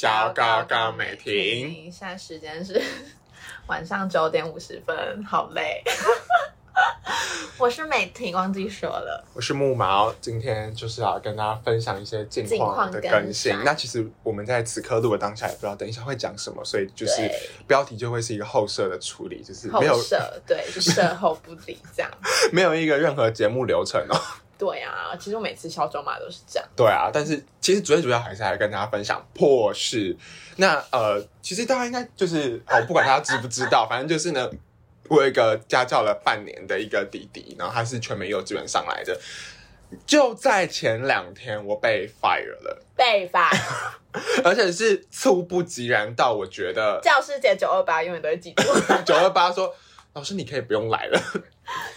小高高美婷。现在时间是晚上九点五十分，好累。我是美婷，忘记说了。我是木毛，今天就是要跟大家分享一些近近况的更更新新。那其实我们在此刻录的当下也不知道等一下会讲什么，所以就是对标题就会是一个后设的处理，就是没有后设对，就是后不理这样。没有一个任何节目流程哦。对啊，其实我每次小周码都是这样。对啊，但是其实最主要还是来跟大家分享破事。那呃，其实大家应该就是哦，不管大家知不知道，反正就是呢，我有一个家教了半年的一个弟弟，然后他是全美幼稚园上来的。就在前两天，我被 fire 了，被 fire，，而且是猝不及然到我觉得教师节九二八永远都会记住。九二八说，老师你可以不用来了。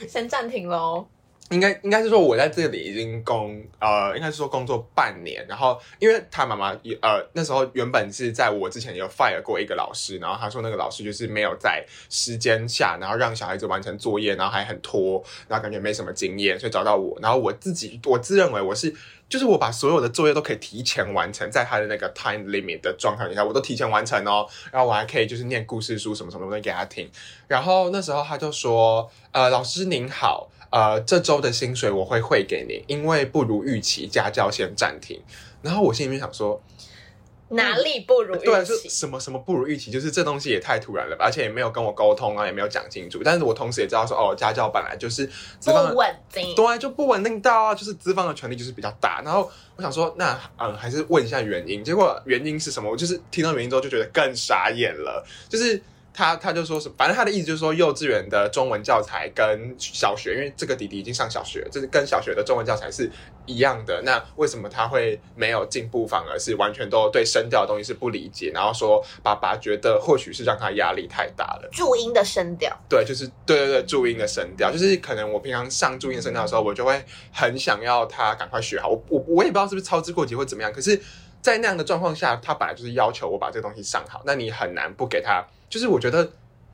先暂停喽。应该应该是说我在这里已经工呃，应该是说工作半年，然后因为他妈妈也呃那时候原本是在我之前有 fire 过一个老师，然后他说那个老师就是没有在时间下，然后让小孩子完成作业，然后还很拖，然后感觉没什么经验，所以找到我，然后我自己我自认为我是就是我把所有的作业都可以提前完成，在他的那个 time limit 的状态下，我都提前完成哦，然后我还可以就是念故事书什么什么的给他听，然后那时候他就说呃老师您好。呃，这周的薪水我会汇给你，因为不如预期，家教先暂停。然后我心里面想说，哪里不如对，是预期？什么什么不如预期，就是这东西也太突然了吧，而且也没有跟我沟通啊，也没有讲清楚。但是我同时也知道说，哦，家教本来就是资方不稳定。对，就不稳定到啊，就是资方的权利就是比较大。然后我想说，那嗯，还是问一下原因。结果原因是什么？我就是听到原因之后就觉得更傻眼了。就是他他就说什么，反正他的意思就是说，幼稚园的中文教材跟小学，因为这个弟弟已经上小学，就是跟小学的中文教材是一样的。那为什么他会没有进步，反而是完全都对声调的东西是不理解？然后说爸爸觉得或许是让他压力太大了。注音的声调，对，就是对对对，注音的声调，就是可能我平常上注音的声调的时候，我就会很想要他赶快学好。我我我也不知道是不是操之过急或怎么样，可是，在那样的状况下，他本来就是要求我把这个东西上好，那你很难不给他。就是我觉得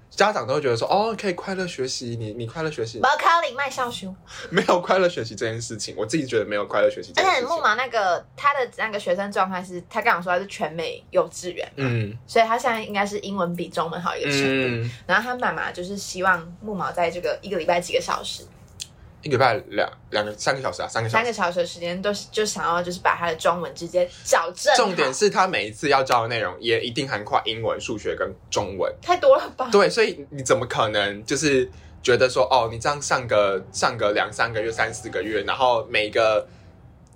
家长都会觉得说，哦，可以快乐学习，你你快乐学习不，考你卖笑书。没有快乐学习这件事情，我自己觉得没有快乐学习这而件事情。且木马那个他的那个学生状态是，他刚我说他是全美幼稚园，嗯所以他现在应该是英文比中文好一个程度。嗯，然后他妈妈就是希望木毛在这个一个礼拜几个小时，一个礼拜两两个三个小时啊，三个小时三个。小时的时间都是就想要就是把他的中文直接矫正。重点是他每一次要教的内容也一定涵盖英文、数学跟中文。太多了吧？对，所以你怎么可能就是觉得说，哦，你这样上个上个两三个月、三四个月，然后每个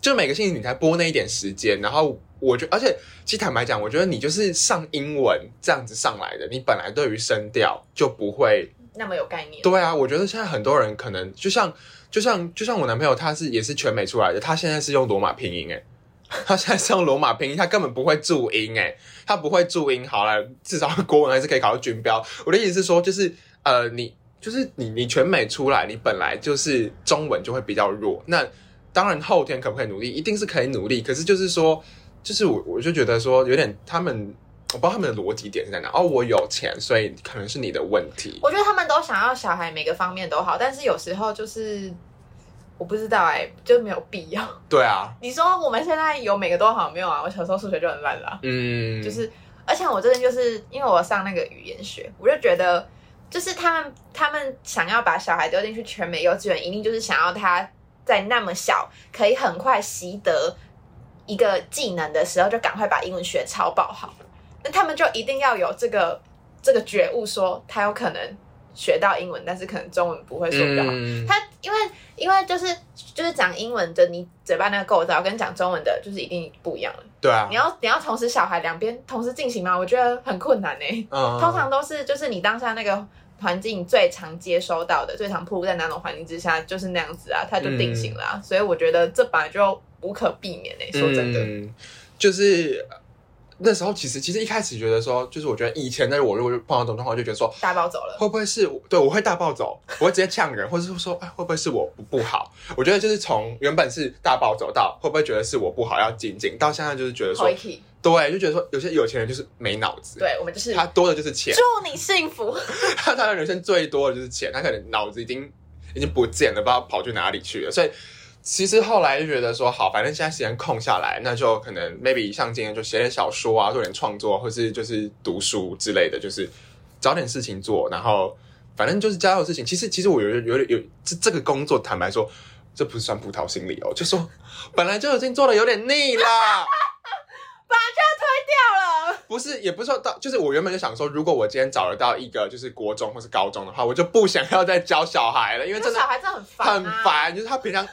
就每个星期你才播那一点时间，然后我觉而且其实坦白讲，我觉得你就是上英文这样子上来的，你本来对于声调就不会。那么有概念。对啊，我觉得现在很多人可能就像就像就像我男朋友，他是也是全美出来的，他现在是用罗马拼音诶。他现在是用罗马拼音，他根本不会注音诶，他不会注音。好了，至少国文还是可以考到军标。我的意思是说，就是呃，你就是你你全美出来，你本来就是中文就会比较弱。那当然后天可不可以努力，一定是可以努力。可是就是说，就是我我就觉得说，有点他们我不知道他们的逻辑点是在哪。哦，我有钱，所以可能是你的问题。我觉得他们都想要小孩每个方面都好，但是有时候就是我不知道哎、就没有必要。对啊，你说我们现在有每个都好没有啊？我小时候数学就很烂啦、嗯，就是而且我真的就是因为我上那个语言学，我就觉得就是他们他们想要把小孩丢进去全美幼稚园，一定就是想要他在那么小可以很快习得一个技能的时候，就赶快把英文学超爆好。那他们就一定要有这个这个觉悟，说他有可能学到英文，但是可能中文不会说比较好。嗯他因为因为就是就是讲英文的，你嘴巴那个构造跟讲中文的，就是一定不一样了。对啊你，要你要同时小孩两边同时进行吗？我觉得很困难呢、嗯通常都是就是你当下那个环境最常接收到的、最常暴露在哪种环境之下，就是那样子啊，它就定型了啊、所以我觉得这本来就无可避免呢、说真的，嗯，就是那时候其实其实一开始觉得说，就是我觉得以前的我如果碰到这种状况，就觉得说。大暴走了。会不会是对我会大暴走，我会直接呛人，或者是说，哎，会不会是我不不好？我觉得就是从原本是大暴走到会不会觉得是我不好要精进，到现在就是觉得说对，就觉得说有些有钱人就是没脑子，对我们就是他多的就是钱，祝你幸福。他他的人生最多的就是钱，他可能脑子已经已经不见了，不知道跑去哪里去了。所以其实后来就觉得说，好，反正现在时间空下来，那就可能 maybe 像今天就写点小说啊，做点创作，或是就是读书之类的，就是找点事情做，然后反正就是家有事情。其实其实我有有有有这这个工作，坦白说，这不是算葡萄心理哦，就说本来就已经做的有点腻了把这掉了。不是，也不是说到，就是我原本就想说，如果我今天找得到一个就是国中或是高中的话，我就不想要再教小孩了，因为真的小孩真的很烦、啊，很。烦。就是他平常，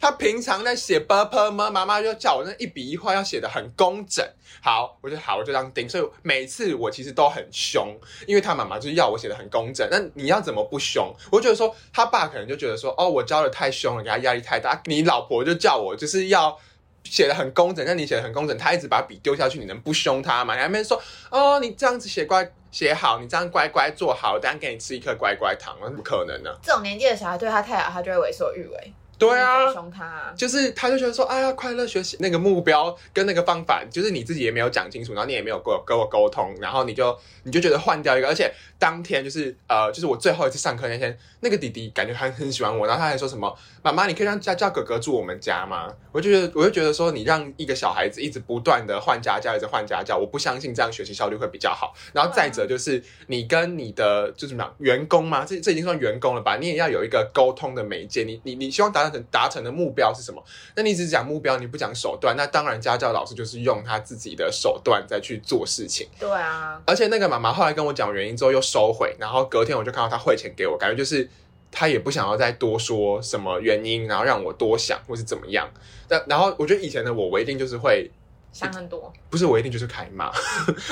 他平常在写 b p m，妈妈就叫我那一笔一画要写的很工整。好，我就好，我就这样盯。所以每次我其实都很凶，因为他妈妈就是要我写的很工整。那你要怎么不凶？我觉得说他爸可能就觉得说，哦，我教的太凶了，给他压力太大。你老婆就叫我就是要。写的很工整，那你写的很工整，他一直把笔丢下去，你能不凶他吗？你还没说哦，你这样子写乖写好，你这样乖乖坐好，等下给你吃一颗乖乖糖，那不可能呢。这种年纪的小孩对他太好，他就会为所欲为。对啊，凶他、啊，就是他就觉得说，哎呀，快乐学习那个目标跟那个方法，就是你自己也没有讲清楚，然后你也没有跟我跟我沟通，然后你就你就觉得换掉一个，而且当天就是呃，就是我最后一次上课那天，那个弟弟感觉还很喜欢我，然后他还说什么，妈妈，你可以让家叫哥哥住我们家吗？我就觉得，我就觉得说，你让一个小孩子一直不断的换家教，一直换家教，我不相信这样学习效率会比较好。然后再者就是你跟你的就怎么讲员工嘛，这这已经算员工了吧？你也要有一个沟通的媒介，你你你希望达成达成的目。目标是什么？那你只讲目标，你不讲手段，那当然家教老师就是用他自己的手段再去做事情。对啊，而且那个妈妈后来跟我讲原因之后又收回，然后隔天我就看到他汇钱给我，感觉就是他也不想要再多说什么原因，然后让我多想或是怎么样。但然后我觉得以前的我，我一定就是会想很多，不是我一定就是开骂，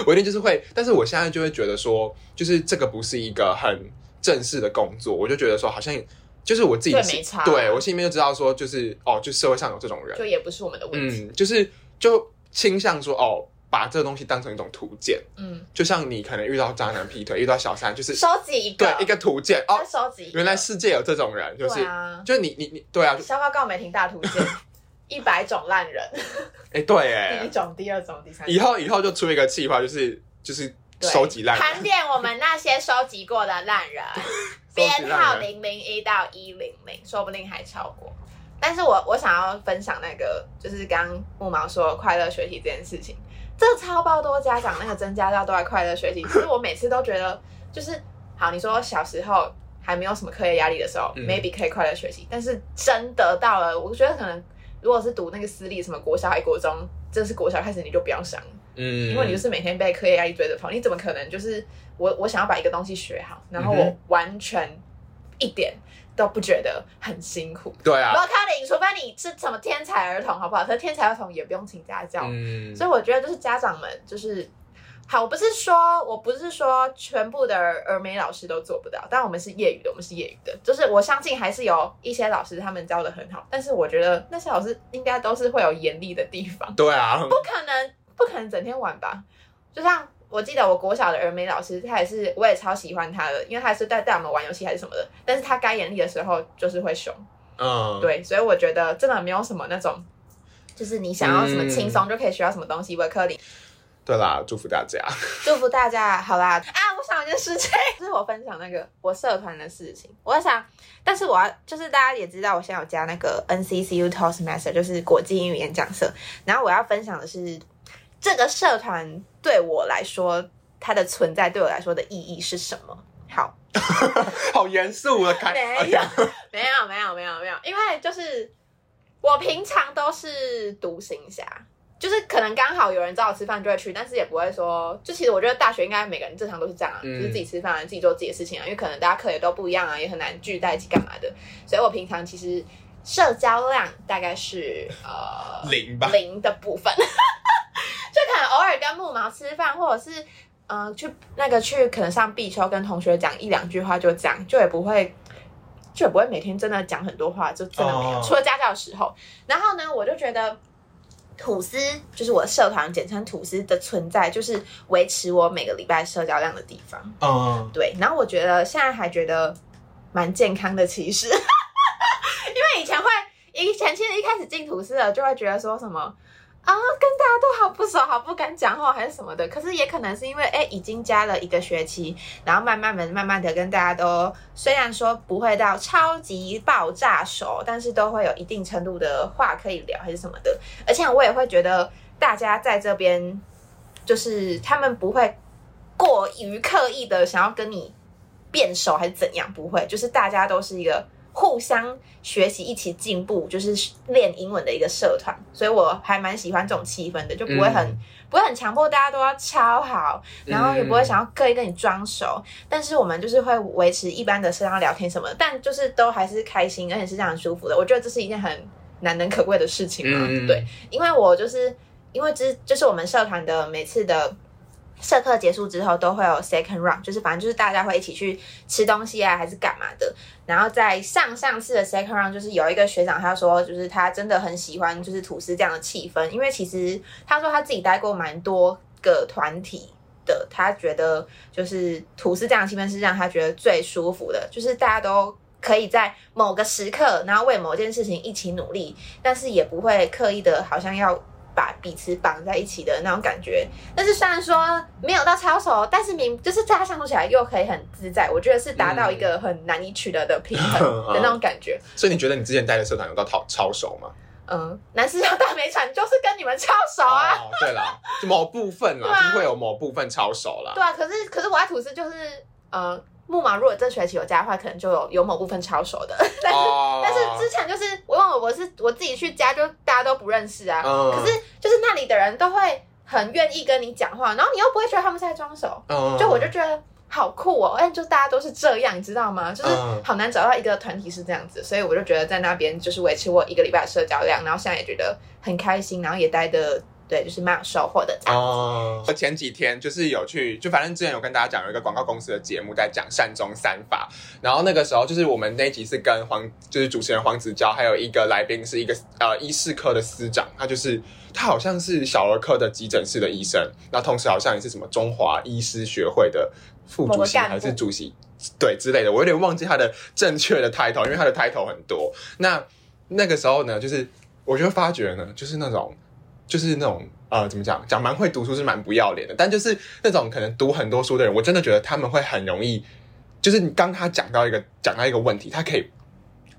我一定就是会。但是我现在就会觉得说，就是这个不是一个很正式的工作，我就觉得说好像。就是我自己，对我心里面就知道说，就是哦，就社会上有这种人，就也不是我们的问题。嗯，就是就倾向说哦，把这个东西当成一种图鉴。嗯，就像你可能遇到渣男劈腿，遇到小三，就是收集一个对一个图鉴哦，收集。原来世界有这种人，就是就是你你你对啊，消化告美婷大图鉴，一百种烂人。哎，对哎，第一种、第二种、第三。以后以后就出一个计划，就是就是收集烂，盘点我们那些收集过的烂人。编号零零一到一零零，说不定还超过。但是我我想要分享那个，就是刚木毛说快乐学习这件事情，这超爆多家长那个增加到都在快乐学习。其实我每次都觉得，就是好，你说小时候还没有什么课业压力的时候，maybe 可以快乐学习。但是真得到了，我觉得可能如果是读那个私立什么国小还、国中，这是国小开始你就不要想，嗯，因为你就是每天被课业压力追着跑，你怎么可能就是？我我想要把一个东西学好，然后我完全一点都不觉得很辛苦。对啊，不要看你，除非你是什么天才儿童，好不好？可是天才儿童也不用请家教。嗯，所以我觉得就是家长们就是好，我不是说我不是说全部的儿美老师都做不到，但我们是业余的，我们是业余的，就是我相信还是有一些老师他们教的很好，但是我觉得那些老师应该都是会有严厉的地方。对啊，不可能不可能整天玩吧？就像。我记得我国小的儿美老师，他也是，我也超喜欢他的，因为他是带带我们玩游戏还是什么的。但是他该严厉的时候就是会凶，嗯，对，所以我觉得真的没有什么那种，就是你想要什么轻松就可以学到什么东西。维克里，对啦，祝福大家，祝福大家，好啦啊！我想一件事情，就是我分享那个我社团的事情。我想，但是我要就是大家也知道，我现在有加那个 NCCU Toastmaster，就是国际英语演讲社。然后我要分享的是。这个社团对我来说，它的存在对我来说的意义是什么？好，好严肃的开，没有，没有，没有，没有，没有，因为就是我平常都是独行侠，就是可能刚好有人找我吃饭就会去，但是也不会说，就其实我觉得大学应该每个人正常都是这样啊，就是自己吃饭，自己做自己的事情啊，因为可能大家课也都不一样啊，也很难聚在一起干嘛的，所以我平常其实社交量大概是呃零吧，零的部分。偶尔跟木毛吃饭，或者是呃去那个去可能上必修跟同学讲一两句话就这样，就也不会就也不会每天真的讲很多话，就真的没有。除了家教的时候，然后呢，我就觉得吐司就是我的社团简称吐司的存在，就是维持我每个礼拜社交量的地方。嗯，对。然后我觉得现在还觉得蛮健康的，其实，因为以前会以前其实一开始进吐司的就会觉得说什么。啊，跟大家都好不熟，好不敢讲话还是什么的。可是也可能是因为哎，已经加了一个学期，然后慢慢的、慢慢的跟大家都，虽然说不会到超级爆炸熟，但是都会有一定程度的话可以聊还是什么的。而且我也会觉得大家在这边，就是他们不会过于刻意的想要跟你变熟还是怎样，不会，就是大家都是一个。互相学习，一起进步，就是练英文的一个社团，所以我还蛮喜欢这种气氛的，就不会很不会很强迫大家都要超好，然后也不会想要刻意跟你装熟，但是我们就是会维持一般的社交聊天什么，但就是都还是开心，而且是这样舒服的。我觉得这是一件很难能可贵的事情嘛，对，因为我就是因为这就是我们社团的每次的。社课结束之后都会有 second round，就是反正就是大家会一起去吃东西啊，还是干嘛的。然后在上上次的 second round，就是有一个学长他说，就是他真的很喜欢就是吐司这样的气氛，因为其实他说他自己待过蛮多个团体的，他觉得就是吐司这样的气氛是让他觉得最舒服的，就是大家都可以在某个时刻，然后为某件事情一起努力，但是也不会刻意的好像要。把彼此绑在一起的那种感觉，但是虽然说没有到超熟，但是明就是大家相处起来又可以很自在，我觉得是达到一个很难以取得的平衡 的那种感觉。所以你觉得你之前带的社团有到超超熟吗？嗯，男士要大美产就是跟你们超熟啊。对啦，某部分啦，就是会有某部分超熟啦。对啊，可是可是我爱吐司就是呃。木马如果这学期有加的话，可能就有有某部分抄手的，但是但是之前就是我问我我是我自己去加，就大家都不认识啊。可是就是那里的人都会很愿意跟你讲话，然后你又不会觉得他们在装熟，就我就觉得好酷哦。哎，就大家都是这样，你知道吗？就是好难找到一个团体是这样子，所以我就觉得在那边就是维持我一个礼拜的社交量，然后现在也觉得很开心，然后也待的。对，就是蛮有收获的。哦，我前几天就是有去，就反正之前有跟大家讲有一个广告公司的节目在讲善终三法，然后那个时候就是我们那集是跟黄，就是主持人黄子佼，还有一个来宾是一个呃医事科的司长，他就是他好像是小儿科的急诊室的医生，那同时好像也是什么中华医师学会的副主席还是主席，对之类的，我有点忘记他的正确的 title，因为他的 title 很多。那那个时候呢，就是我就发觉呢，就是那种。就是那种呃，怎么讲？讲蛮会读书是蛮不要脸的，但就是那种可能读很多书的人，我真的觉得他们会很容易，就是你刚他讲到一个讲到一个问题，他可以。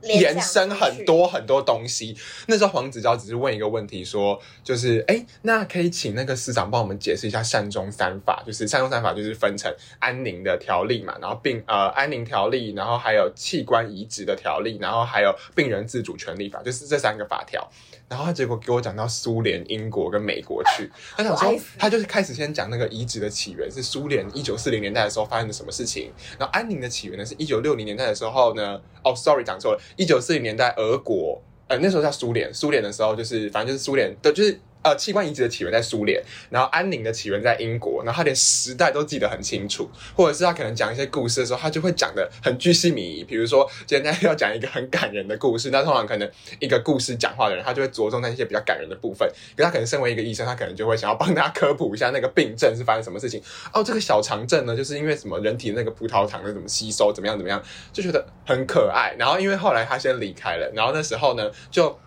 延伸很多很多东西。那时候黄子佼只是问一个问题，说就是哎，那可以请那个司长帮我们解释一下善终三法。就是善终三法就是分成安宁的条例嘛，然后病呃安宁条例，然后还有器官移植的条例，然后还有病人自主权利法，就是这三个法条。然后他结果给我讲到苏联、英国跟美国去，他想说他就是开始先讲那个移植的起源是苏联一九四零年代的时候发生的什么事情，然后安宁的起源呢是一九六零年代的时候呢，哦，sorry 讲错了。一九四零年代，俄国，呃，那时候叫苏联。苏联的时候，就是反正就是苏联的，就是。呃，器官移植的起源在苏联，然后安宁的起源在英国，然后他连时代都记得很清楚，或者是他可能讲一些故事的时候，他就会讲的很具细迷。比如说，今天要讲一个很感人的故事，那通常可能一个故事讲话的人，他就会着重在一些比较感人的部分。可他可能身为一个医生，他可能就会想要帮大家科普一下那个病症是发生什么事情。哦，这个小肠症呢，就是因为什么人体那个葡萄糖的怎么吸收，怎么样怎么样，就觉得很可爱。然后因为后来他先离开了，然后那时候呢就。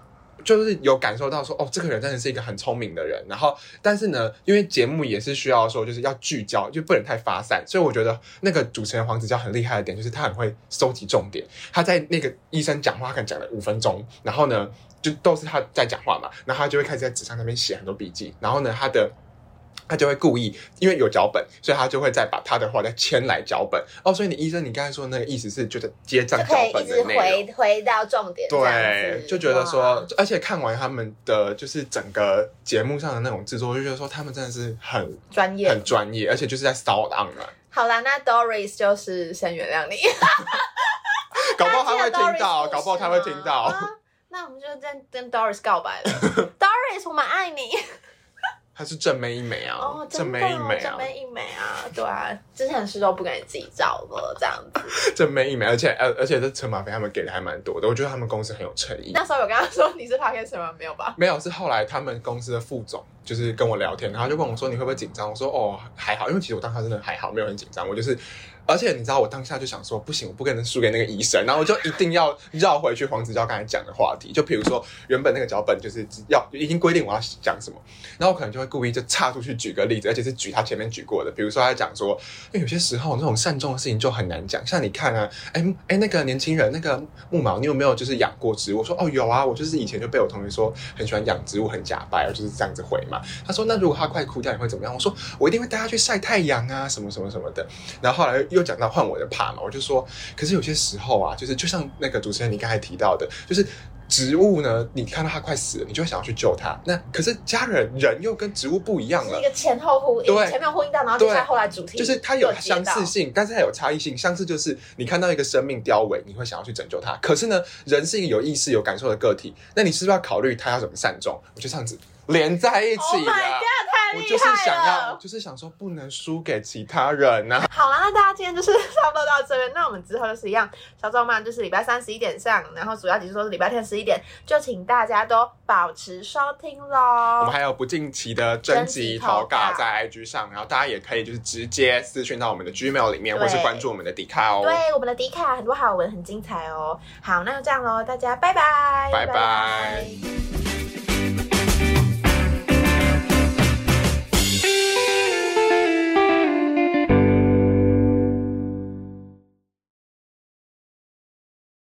就是有感受到说，哦，这个人真的是一个很聪明的人。然后，但是呢，因为节目也是需要说，就是要聚焦，就不能太发散。所以我觉得那个主持人黄子佼很厉害的点，就是他很会收集重点。他在那个医生讲话，可能讲了五分钟，然后呢，就都是他在讲话嘛，然后他就会开始在纸上那边写很多笔记。然后呢，他的。他就会故意，因为有脚本，所以他就会再把他的话再签来脚本。哦，所以你医生，你刚才说那个意思是，就是接账脚本的内回回到重点。对，就觉得说，而且看完他们的就是整个节目上的那种制作，就觉得说他们真的是很专业，很专业，而且就是在骚浪嘛。好啦，那 Doris 就是先原谅你。搞不好他会听到，搞不好他会听到。那我们就跟跟 Doris 告白了。Doris，我们爱你。她是正妹一枚啊，正妹一枚啊，正妹一枚啊，对啊，之前是都不给你自己照了这样子。正妹一枚，而且而，而且这车马费他们给的还蛮多的，我觉得他们公司很有诚意。那时候有跟他说你是 p a r k e r 吗？没有吧？没有，是后来他们公司的副总就是跟我聊天，然后就问我说你会不会紧张？我说哦还好，因为其实我当时真的还好，没有很紧张，我就是而且你知道，我当下就想说，不行，我不可能输给那个医生，然后我就一定要绕回去黄子佼刚才讲的话题，就比如说原本那个脚本就是要已经规定我要讲什么，然后我可能就会故意就岔出去举个例子，而且是举他前面举过的，比如说他讲说，因为有些时候那种善终的事情就很难讲，像你看啊，哎哎那个年轻人那个木毛，你有没有就是养过植物？我说哦有啊，我就是以前就被我同学说很喜欢养植物，很假掰，就是这样子回嘛。他说那如果他快哭掉，你会怎么样？我说我一定会带他去晒太阳啊，什么什么什么的。然后后来又讲到换我的怕嘛，我就说，可是有些时候啊，就是就像那个主持人你刚才提到的，就是植物呢，你看到它快死了，你就会想要去救它。那可是家人人又跟植物不一样了是一，个前后呼应，对前面呼应到，然后接下来后来主题就是它有相似性，但是它有差异性。相似就是你看到一个生命凋萎，你会想要去拯救它。可是呢，人是一个有意识、有感受的个体，那你是不是要考虑它要怎么善终？我就这样子连在一 Oh 起 god，我就是想要，就是想说，不能输给其他人呐、好啦，那大家今天就是差不多到这边，那我们之后就是一样，小周漫就是礼拜三十一点上，然后主要集数都是礼拜天十一点，就请大家都保持收听喽我喽们。还有不定期的征集投稿在 IG 上，然后大家也可以就是直接私讯到我们的 Gmail 里面，或是关注我们的迪卡哦。对，我们的迪卡很多好文，很精彩哦。好，那就这样喽，大家拜拜，拜拜